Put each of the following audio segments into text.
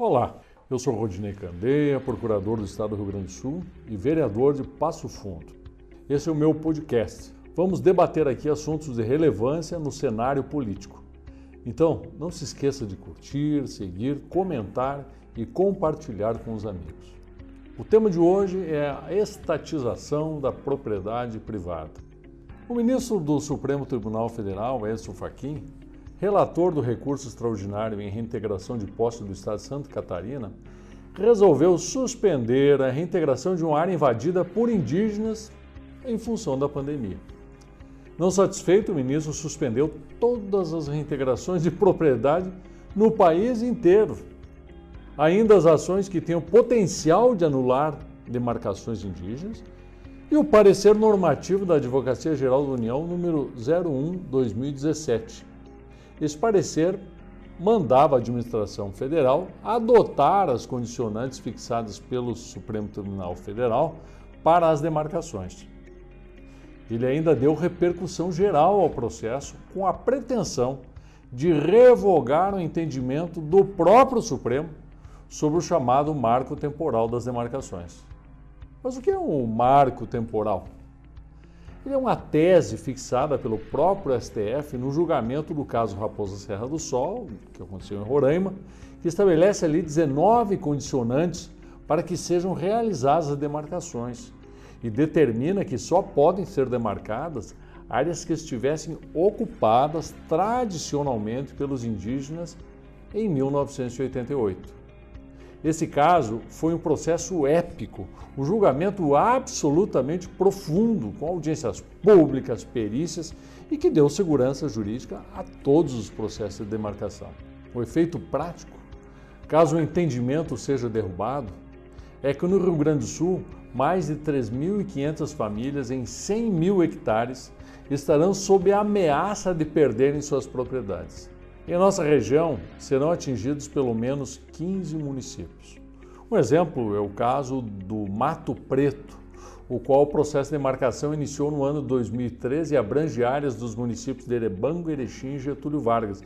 Olá, eu sou Rodinei Candeia, procurador do Estado do Rio Grande do Sul e vereador de Passo Fundo. Esse é o meu podcast. Vamos debater aqui assuntos de relevância no cenário político. Então, não se esqueça de curtir, seguir, comentar e compartilhar com os amigos. O tema de hoje é a estatização da propriedade privada. O ministro do Supremo Tribunal Federal, Edson Fachin, relator do recurso extraordinário em reintegração de posse do Estado de Santa Catarina, resolveu suspender a reintegração de uma área invadida por indígenas em função da pandemia. Não satisfeito, o ministro suspendeu todas as reintegrações de propriedade no país inteiro. Ainda as ações que tenham potencial de anular demarcações indígenas e o parecer normativo da Advocacia Geral da União número 01/2017 esse parecer mandava a administração federal adotar as condicionantes fixadas pelo Supremo Tribunal Federal para as demarcações. Ele ainda deu repercussão geral ao processo com a pretensão de revogar o entendimento do próprio Supremo sobre o chamado marco temporal das demarcações. Mas o que é um marco temporal? É uma tese fixada pelo próprio STF no julgamento do caso Raposa Serra do Sol, que aconteceu em Roraima, que estabelece ali 19 condicionantes para que sejam realizadas as demarcações e determina que só podem ser demarcadas áreas que estivessem ocupadas tradicionalmente pelos indígenas em 1988. Esse caso foi um processo épico, um julgamento absolutamente profundo, com audiências públicas, perícias e que deu segurança jurídica a todos os processos de demarcação. O efeito prático, caso o entendimento seja derrubado, é que no Rio Grande do Sul, mais de 3.500 famílias em 100 mil hectares estarão sob a ameaça de perderem suas propriedades. Em nossa região, serão atingidos pelo menos 15 municípios. Um exemplo é o caso do Mato Preto, o qual o processo de demarcação iniciou no ano 2013 e abrange áreas dos municípios de Erebango, Erechim e Getúlio Vargas.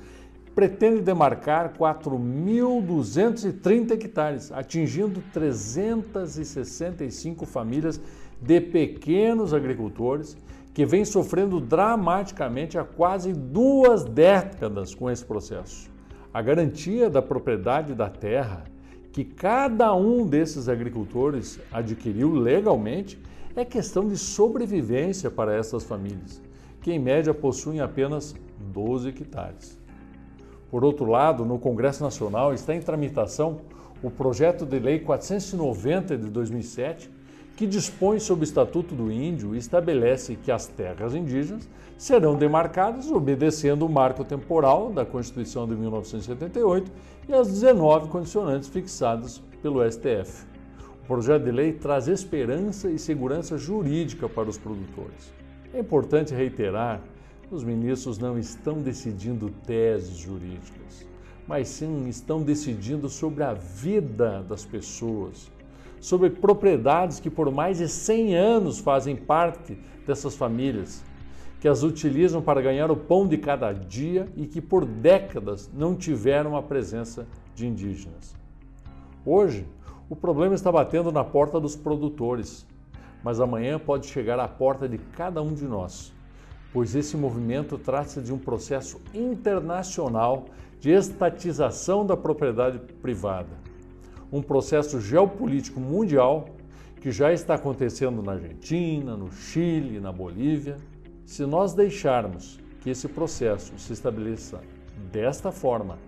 Pretende demarcar 4.230 hectares, atingindo 365 famílias de pequenos agricultores que vem sofrendo dramaticamente há quase duas décadas com esse processo. A garantia da propriedade da terra que cada um desses agricultores adquiriu legalmente é questão de sobrevivência para essas famílias, que em média possuem apenas 12 hectares. Por outro lado, no Congresso Nacional está em tramitação o projeto de lei 490 de 2007, que dispõe sobre o Estatuto do Índio e estabelece que as terras indígenas serão demarcadas obedecendo o marco temporal da Constituição de 1978 e as 19 condicionantes fixadas pelo STF. O projeto de lei traz esperança e segurança jurídica para os produtores. É importante reiterar que os ministros não estão decidindo teses jurídicas, mas sim estão decidindo sobre a vida das pessoas sobre propriedades que por mais de 100 anos fazem parte dessas famílias, que as utilizam para ganhar o pão de cada dia e que por décadas não tiveram a presença de indígenas. Hoje, o problema está batendo na porta dos produtores, mas amanhã pode chegar à porta de cada um de nós, pois esse movimento trata-se de um processo internacional de estatização da propriedade privada um processo geopolítico mundial que já está acontecendo na Argentina, no Chile, na Bolívia. Se nós deixarmos que esse processo se estabeleça desta forma,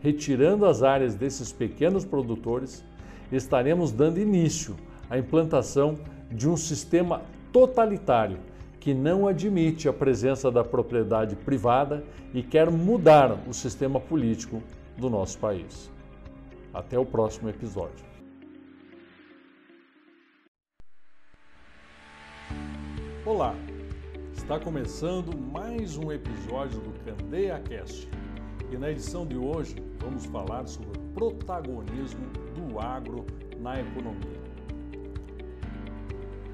retirando as áreas desses pequenos produtores, estaremos dando início à implantação de um sistema totalitário que não admite a presença da propriedade privada e quer mudar o sistema político do nosso país. Até o próximo episódio. Olá, está começando mais um episódio do Candeia Cast e na edição de hoje vamos falar sobre o protagonismo do agro na economia.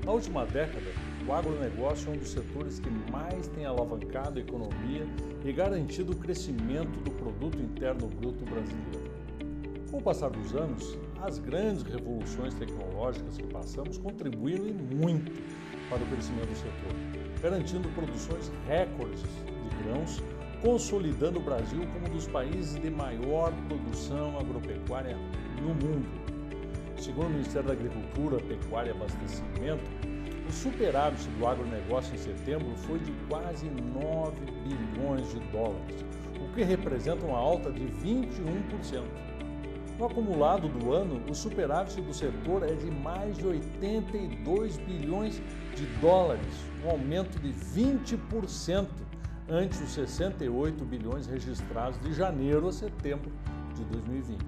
Na última década, o agronegócio é um dos setores que mais tem alavancado a economia e garantido o crescimento do produto interno bruto brasileiro. Com o passar dos anos, as grandes revoluções tecnológicas que passamos contribuíram e muito para o crescimento do setor, garantindo produções recordes de grãos, consolidando o Brasil como um dos países de maior produção agropecuária no mundo. Segundo o Ministério da Agricultura, Pecuária e Abastecimento, o superávit do agronegócio em setembro foi de quase 9 bilhões de dólares, o que representa uma alta de 21%. No acumulado do ano, o superávit do setor é de mais de 82 bilhões de dólares, um aumento de 20% ante os 68 bilhões registrados de janeiro a setembro de 2020.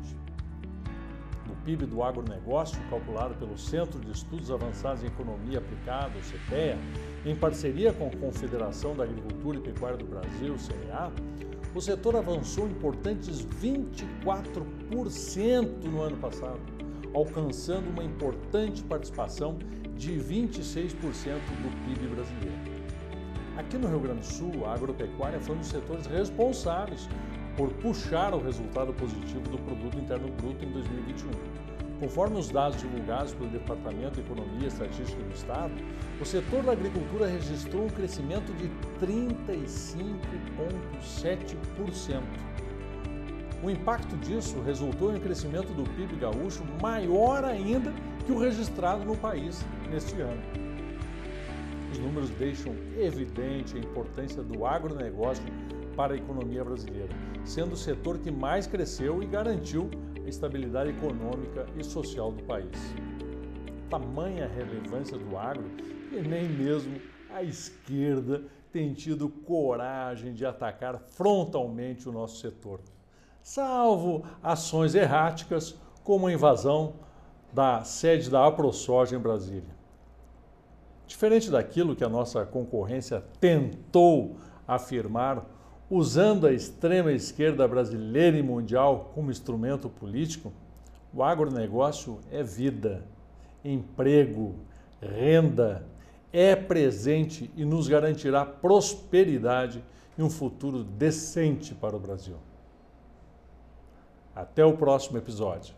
PIB do agronegócio, calculado pelo Centro de Estudos Avançados em Economia Aplicada, o em parceria com a Confederação da Agricultura e Pecuária do Brasil, CEA, o setor avançou importantes 24% no ano passado, alcançando uma importante participação de 26% do PIB brasileiro. Aqui no Rio Grande do Sul, a agropecuária foi um dos setores responsáveis por puxar o resultado positivo do Produto Interno Bruto em 2021. Conforme os dados divulgados pelo Departamento de Economia e Estatística do Estado, o setor da agricultura registrou um crescimento de 35,7%. O impacto disso resultou em um crescimento do PIB gaúcho maior ainda que o registrado no país neste ano. Os números deixam evidente a importância do agronegócio para a economia brasileira, sendo o setor que mais cresceu e garantiu a estabilidade econômica e social do país. Tamanha relevância do agro que nem mesmo a esquerda tem tido coragem de atacar frontalmente o nosso setor, salvo ações erráticas como a invasão da sede da AproSoja em Brasília. Diferente daquilo que a nossa concorrência tentou afirmar usando a extrema esquerda brasileira e mundial como instrumento político, o agronegócio é vida, emprego, renda, é presente e nos garantirá prosperidade e um futuro decente para o Brasil. Até o próximo episódio.